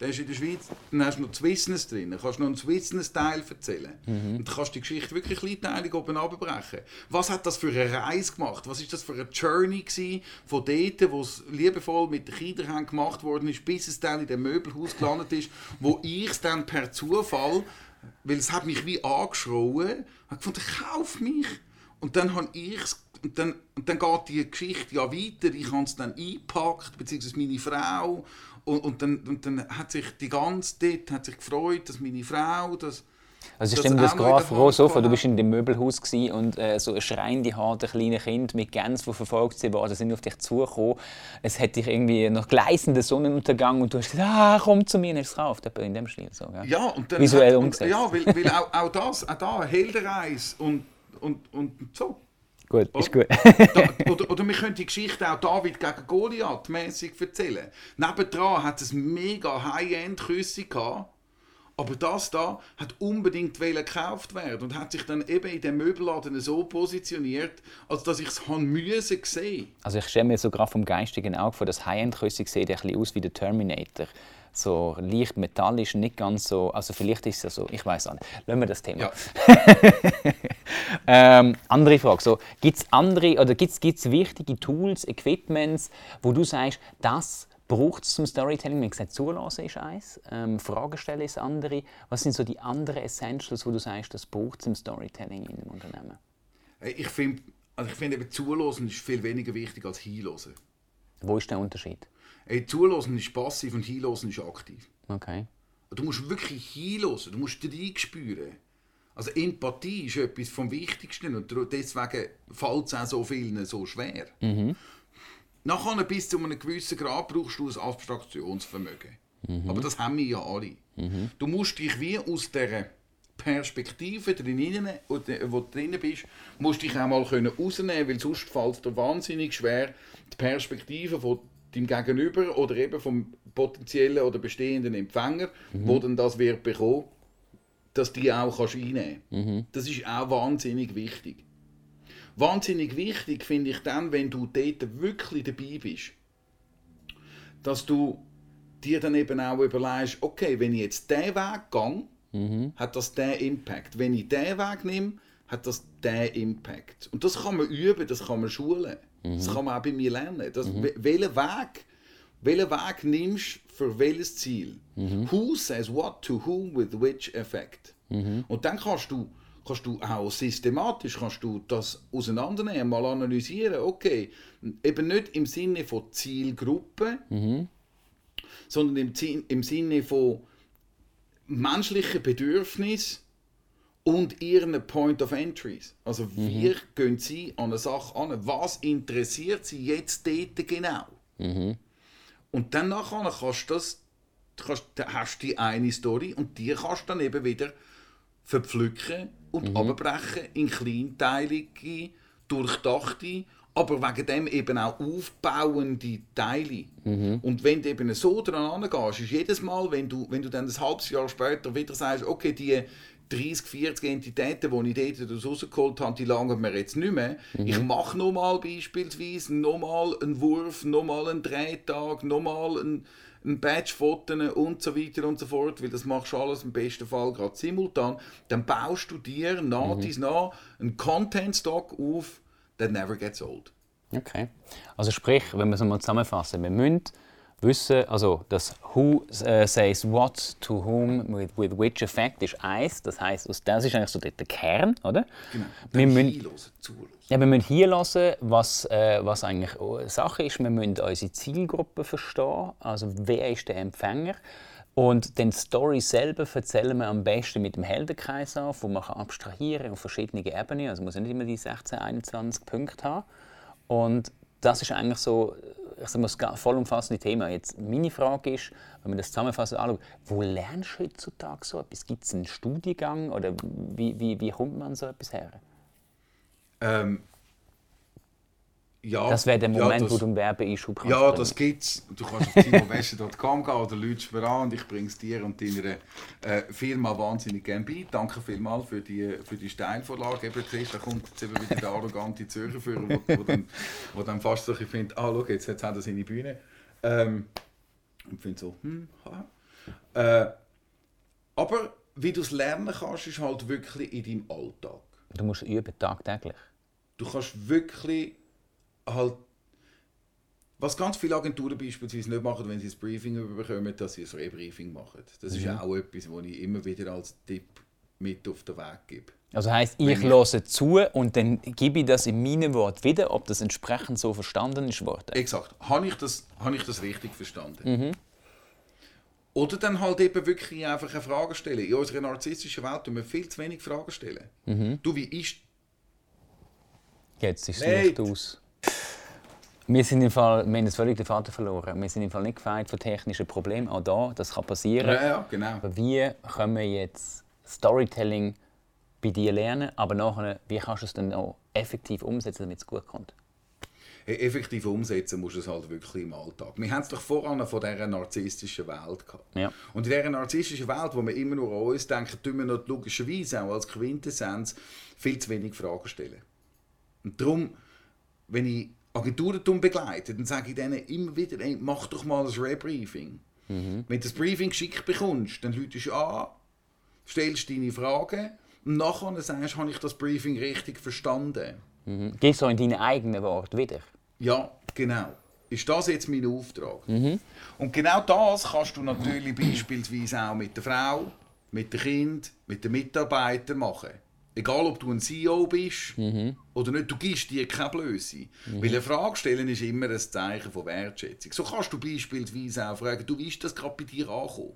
Der ist in der Schweiz. Dann hast du noch Swissness drin. Dann kannst du noch einen Swissness-Teil erzählen. Und dann kannst du die Geschichte wirklich kleinteilig oben abbrechen. Was hat das für eine Reise gemacht? Was ist das für eine Journey gewesen, von dort, wo es liebevoll mit den Kindern gemacht worden ist, bis es dann in dem Möbelhaus gelandet ist, wo ich es dann per Zufall, weil es hat mich wie angeschrien, habe gefunden, kauf mich. Und dann habe ich und dann, und dann geht die Geschichte ja weiter. Ich habe es dann eingepackt, beziehungsweise meine Frau. Und, und, dann, und dann hat sich die ganze dort hat sich gefreut, dass meine Frau das. Also ich stelle mir das gerade vor, Hand so du bist in dem Möbelhaus und äh, so ein schreiende, harte kleine Kind mit Gänsen, die verfolgt worden sind auf dich zugekommen. Es hat dich irgendwie noch gleißender Sonnenuntergang und du hast gesagt, ah, komm zu mir und hast es gekauft. In dem Stil. So, gell? Ja, und dann Visuell hat, und, umgesetzt. Ja, weil, weil auch, auch das, auch da, Heldenreis und, und, und so. Gut, ist gut. Da, oder, oder wir können die Geschichte auch David gegen Goliath mäßig erzählen. Nebendran hat es mega High-End-Küsse gehabt. Aber das da hat unbedingt gekauft werden und hat sich dann eben in dem Möbelladen so positioniert, als dass ich es müssen sehen. Also ich stelle mir so gerade vom geistigen Auge vor, das High-End-Küsse sieht ein bisschen aus wie der Terminator. So leicht metallisch, nicht ganz so. Also vielleicht ist es ja so, ich weiß auch nicht. Lassen wir das Thema. Ja. Ähm, andere Frage. So, gibt es andere oder gibt's, gibt's wichtige Tools, Equipments, wo du sagst, das braucht es zum Storytelling? Wir haben gesagt, zulassen ist eins, ähm, Fragen stellen ist andere. Was sind so die anderen Essentials, wo du sagst, das braucht es im Storytelling in einem Unternehmen? Hey, Ich finde, also ich eben Zuhören ist viel weniger wichtig als Hinhören. Wo ist der Unterschied? Hey, Zuhören ist passiv und Hinhören ist aktiv. Okay. Du musst wirklich hinhören, du musst reinspüren. Also Empathie ist etwas vom Wichtigsten und deswegen fällt es auch so vielen so schwer. Nachher bis zu einem gewissen Grad brauchst du ein Abstraktionsvermögen. Aber das haben wir ja alle. Du musst dich wie aus dieser Perspektive drinnen, wo du drin bist, musst dich auch mal können rausnehmen weil sonst fällt es dir wahnsinnig schwer, die Perspektive von deinem Gegenüber oder eben vom potenziellen oder bestehenden Empfänger, wo dann das wird bekommen, dass die auch kannst einnehmen. Das ist auch wahnsinnig wichtig. Wahnsinnig wichtig finde ich dann, wenn du dort wirklich dabei bist, dass du dir dann eben auch überlegst, okay, wenn ich jetzt diesen Weg gehe, hat das den Impact. Wenn ich diesen Weg nehme, hat das den Impact. Und das kann man üben, das kann man schulen. Das kann man auch bei mir lernen. Das, wel- welchen Weg, welchen Weg nimmst du für welches Ziel? Who says what to whom with which effect? Und dann kannst du, kannst du auch systematisch kannst du das auseinandernehmen, mal analysieren. Okay, eben nicht im Sinne von Zielgruppe, sondern im, im Sinne von menschlichen Bedürfnissen und ihren Point of Entries. Also wie gehen sie an eine Sache an? Was interessiert sie jetzt dort genau? Und dann nachher kannst du das, kannst, hast du die eine Story und die kannst du dann eben wieder verpflücken und abbrechen in kleinteilige, durchdachte, aber wegen dem eben auch aufbauende Teile. Und wenn du eben so dran gehst, ist jedes Mal, wenn du, wenn du dann ein halbes Jahr später wieder sagst, okay, die, 30, 40 Entitäten, die ich dort rausgeholt habe, die langen mir jetzt nicht mehr. Mhm. Ich mache nochmal beispielsweise nochmal einen Wurf, nochmal einen Drehtag, nochmal einen, ein Batch-Foto und so weiter und so fort, weil das machst du alles im besten Fall gerade simultan. Dann baust du dir nach Mhm. dies nach einen Content-Stock auf, that never gets old. Okay. Also sprich, wenn wir es mal zusammenfassen, wir müssen wissen, also das Who äh, says what to whom with, with which effect ist eins. Das heißt, das ist eigentlich so der, der Kern, oder? Genau. Wir müssen, hinhören, zuhören. ja, wir müssen hier hören, was, äh, was eigentlich Sache ist. Wir müssen unsere Zielgruppe verstehen, also wer ist der Empfänger. Und den Story selber erzählen wir am besten mit dem Heldenkreis auf, wo man kann abstrahieren auf verschiedene Ebenen. Also man muss nicht immer die 16, 21 Punkte haben. Und das ist eigentlich so, ich sag mal, das vollumfassende Thema. Jetzt meine Frage ist, wenn man das zusammenfassend anschaut, wo lernst du heutzutage so etwas? Gibt es einen Studiengang oder wie, wie, wie kommt man an so etwas her? Ähm, ja, Das wäre der ja, Moment, das- wo du einen Werbeeinschub kannst. Ja, bringen. das gibt's. Du kannst auf timowäsche.com gehen oder lügst mir an und ich bringe es dir und deiner äh, Firma wahnsinnig gerne bei. Danke vielmals für die, für die Steilvorlage. Eben, siehst, da kommt jetzt eben wieder der arrogante Zürcher Führer, wo, wo, dann, wo dann fast so findet, ah, schau, jetzt, jetzt hat er seine Bühne. Ähm, und finde so, hm. Äh, aber wie du es lernen kannst, ist halt wirklich in deinem Alltag. Du musst üben, tagtäglich. Du kannst wirklich halt. Was ganz viele Agenturen beispielsweise nicht machen, wenn sie ein Briefing bekommen, dass sie ein Rebriefing machen. Das ist auch etwas, was ich immer wieder als Tipp mit auf den Weg gebe. Also heisst, ich höre zu und dann gebe ich das in meinem Wort wieder, ob das entsprechend so verstanden ist worden. Exakt. Habe ich das, habe ich das richtig verstanden? Oder dann halt eben wirklich einfach eine Frage stellen. In unserer narzisstischen Welt tun wir viel zu wenig Fragen stellen. Du, wie ist Jetzt ist es Nate. Licht aus. Wir sind im Fall, wir haben jetzt völlig den Vater verloren. Wir sind im Fall nicht gefeit von technischen Problemen. Auch da, das kann passieren. Ja, ja, genau. Aber wie können wir jetzt Storytelling bei dir lernen, aber nachher, wie kannst du es dann auch effektiv umsetzen, damit es gut kommt? Hey, effektiv umsetzen musst du es halt wirklich im Alltag. Wir haben es doch voran von dieser narzisstischen Welt gehabt. Ja. Und in dieser narzisstischen Welt, wo wir immer nur an uns denken, tun wir noch logischerweise auch als Quintessenz viel zu wenig Fragen stellen. Und darum, wenn ich Agenturen begleite, dann sage ich denen immer wieder, ey, mach doch mal ein Rebriefing. Wenn du das Briefing geschickt bekommst, dann läutest du an, stellst deine Fragen und nachher sagst, habe ich das Briefing richtig verstanden. Mhm. Es auch in deinen eigenen Worten wieder. Ja, genau. Ist das jetzt mein Auftrag? Und genau das kannst du natürlich beispielsweise auch mit der Frau, mit dem Kind, mit den Mitarbeitern machen. Egal, ob du ein CEO bist oder nicht, du gibst dir keine Blöße. Weil eine Frage stellen ist immer ein Zeichen von Wertschätzung. So kannst du beispielsweise auch fragen, du, wie ist das gerade bei dir angekommen?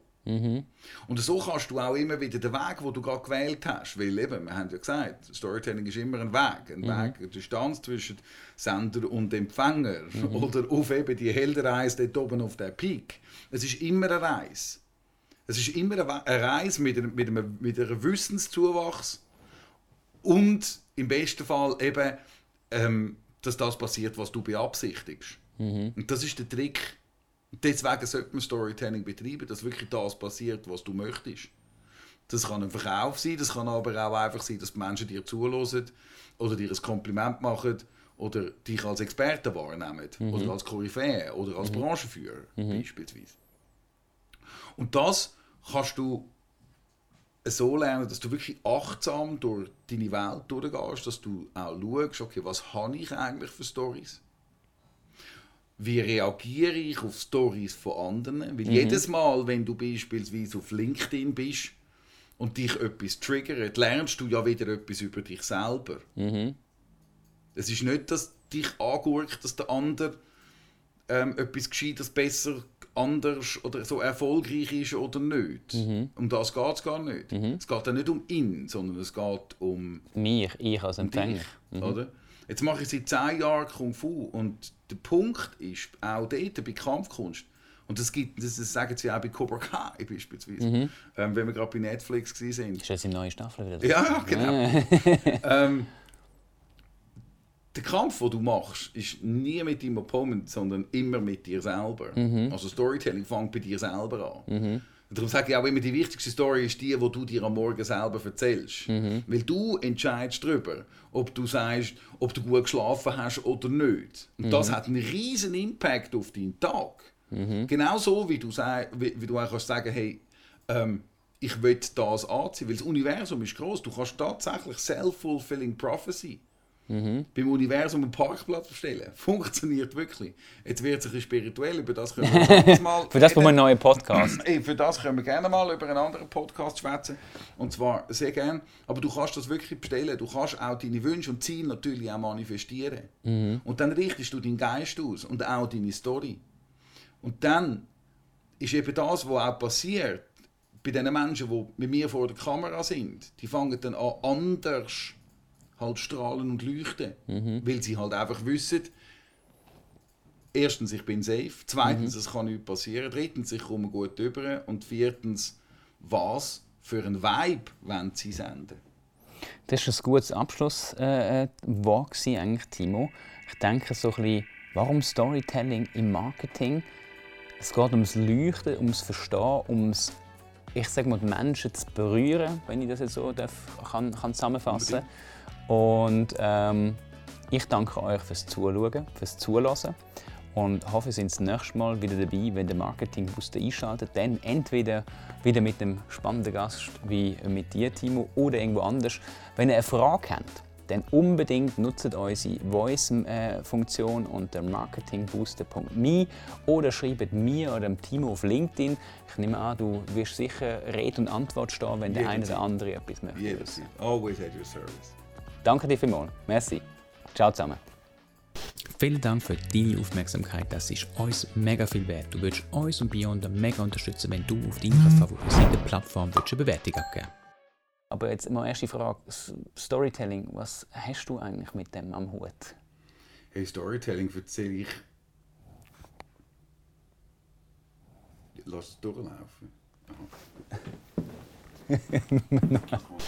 Und so kannst du auch immer wieder den Weg, den du gerade gewählt hast, weil eben, wir haben ja gesagt, Storytelling ist immer ein Weg, ein Weg, eine Distanz zwischen Sender und Empfänger oder auf eben die Heldenreise dort oben auf der Peak. Es ist immer eine Reise. Es ist immer eine Reise mit einem, mit einem, mit einem Wissenszuwachs und im besten Fall eben, ähm, dass das passiert, was du beabsichtigst. Und das ist der Trick. Deswegen sollte man Storytelling betreiben, dass wirklich das passiert, was du möchtest. Das kann ein Verkauf sein, das kann aber auch einfach sein, dass die Menschen dir zuhören oder dir ein Kompliment machen oder dich als Experte wahrnehmen oder als Koryphäe oder als Branchenführer beispielsweise. Und das kannst du so lernen, dass du wirklich achtsam durch deine Welt durchgehst, dass du auch schaust, okay, was habe ich eigentlich für Stories? Wie reagiere ich auf Stories von anderen? Weil jedes Mal, wenn du beispielsweise auf LinkedIn bist und dich etwas triggert, lernst du ja wieder etwas über dich selber. Es ist nicht, dass dich angurkt, dass der andere ähm, etwas Gescheites besser, anders oder so erfolgreich ist oder nicht. Um das geht es gar nicht. Es geht ja nicht um ihn, sondern es geht um Mir, ich als Empfänger. dich. Oder? Jetzt mache ich seit 10 Jahren Kung Fu und der Punkt ist auch dort bei Kampfkunst, und das, gibt, das, das sagen sie auch bei Cobra Kai beispielsweise, ähm, wenn wir gerade bei Netflix waren. Ist das in neue Staffel wieder? Ja, genau. ähm, der Kampf, den du machst, ist nie mit deinem Opponent, sondern immer mit dir selber. Also Storytelling fängt bei dir selber an. Darum sage ich auch immer, die wichtigste Story ist die, die du dir am Morgen selber erzählst. Weil du entscheidest darüber, ob du sagst, ob du gut geschlafen hast oder nicht. Und das hat einen riesen Impact auf deinen Tag. Genauso wie du, sag, wie, wie du auch kannst sagen, hey, ähm, ich will das anziehen, weil das Universum ist groß. Du kannst tatsächlich self-fulfilling prophecy. Beim Universum einen Parkplatz bestellen. Funktioniert wirklich. Jetzt wird es ein bisschen spirituell, über das können wir mal Für das brauchen wir einen neuen Podcast. Für das können wir gerne mal über einen anderen Podcast schwätzen. Und zwar sehr gerne. Aber du kannst das wirklich bestellen. Du kannst auch deine Wünsche und Ziele natürlich auch manifestieren. Und dann richtest du deinen Geist aus und auch deine Story. Und dann ist eben das, was auch passiert, bei den Menschen, die mit mir vor der Kamera sind, die fangen dann an, anders halt strahlen und leuchten. Weil sie halt einfach wissen, erstens, ich bin safe. Zweitens, es kann nichts passieren. Drittens, ich komme gut über. Und viertens, was für ein Vibe wollen sie senden? Das war ein gutes Abschlusswort, äh, äh, eigentlich, Timo. Ich denke so ein bisschen, warum Storytelling im Marketing? Es geht ums Leuchten, ums Verstehen, ums, ich sage mal, die Menschen zu berühren, wenn ich das jetzt so darf, kann, kann zusammenfassen Und ähm, ich danke euch fürs Zuschauen, fürs Zuhören und hoffe, ihr seid das nächste Mal wieder dabei, wenn der Marketing Booster einschaltet. Dann entweder wieder mit einem spannenden Gast wie mit dir, Timo, oder irgendwo anders. Wenn ihr eine Frage habt, dann unbedingt nutzt unsere Voice-Funktion unter marketingbooster.me oder schreibt mir oder dem Timo auf LinkedIn. Ich nehme an, du wirst sicher Rede und Antwort stehen, wenn der eine oder andere etwas möchte. Jederzeit. Always at your service. Danke dir vielmals. Merci. Ciao zusammen. Vielen Dank für deine Aufmerksamkeit. Das ist uns mega viel wert. Du würdest uns und Beyond mega unterstützen, wenn du auf deiner favorisierten Plattform eine Bewertung abgeben Aber jetzt mal erste Frage: Storytelling. Was hast du eigentlich mit dem am Hut? Hey, Storytelling erzähle ich. Lass es durchlaufen. Aha.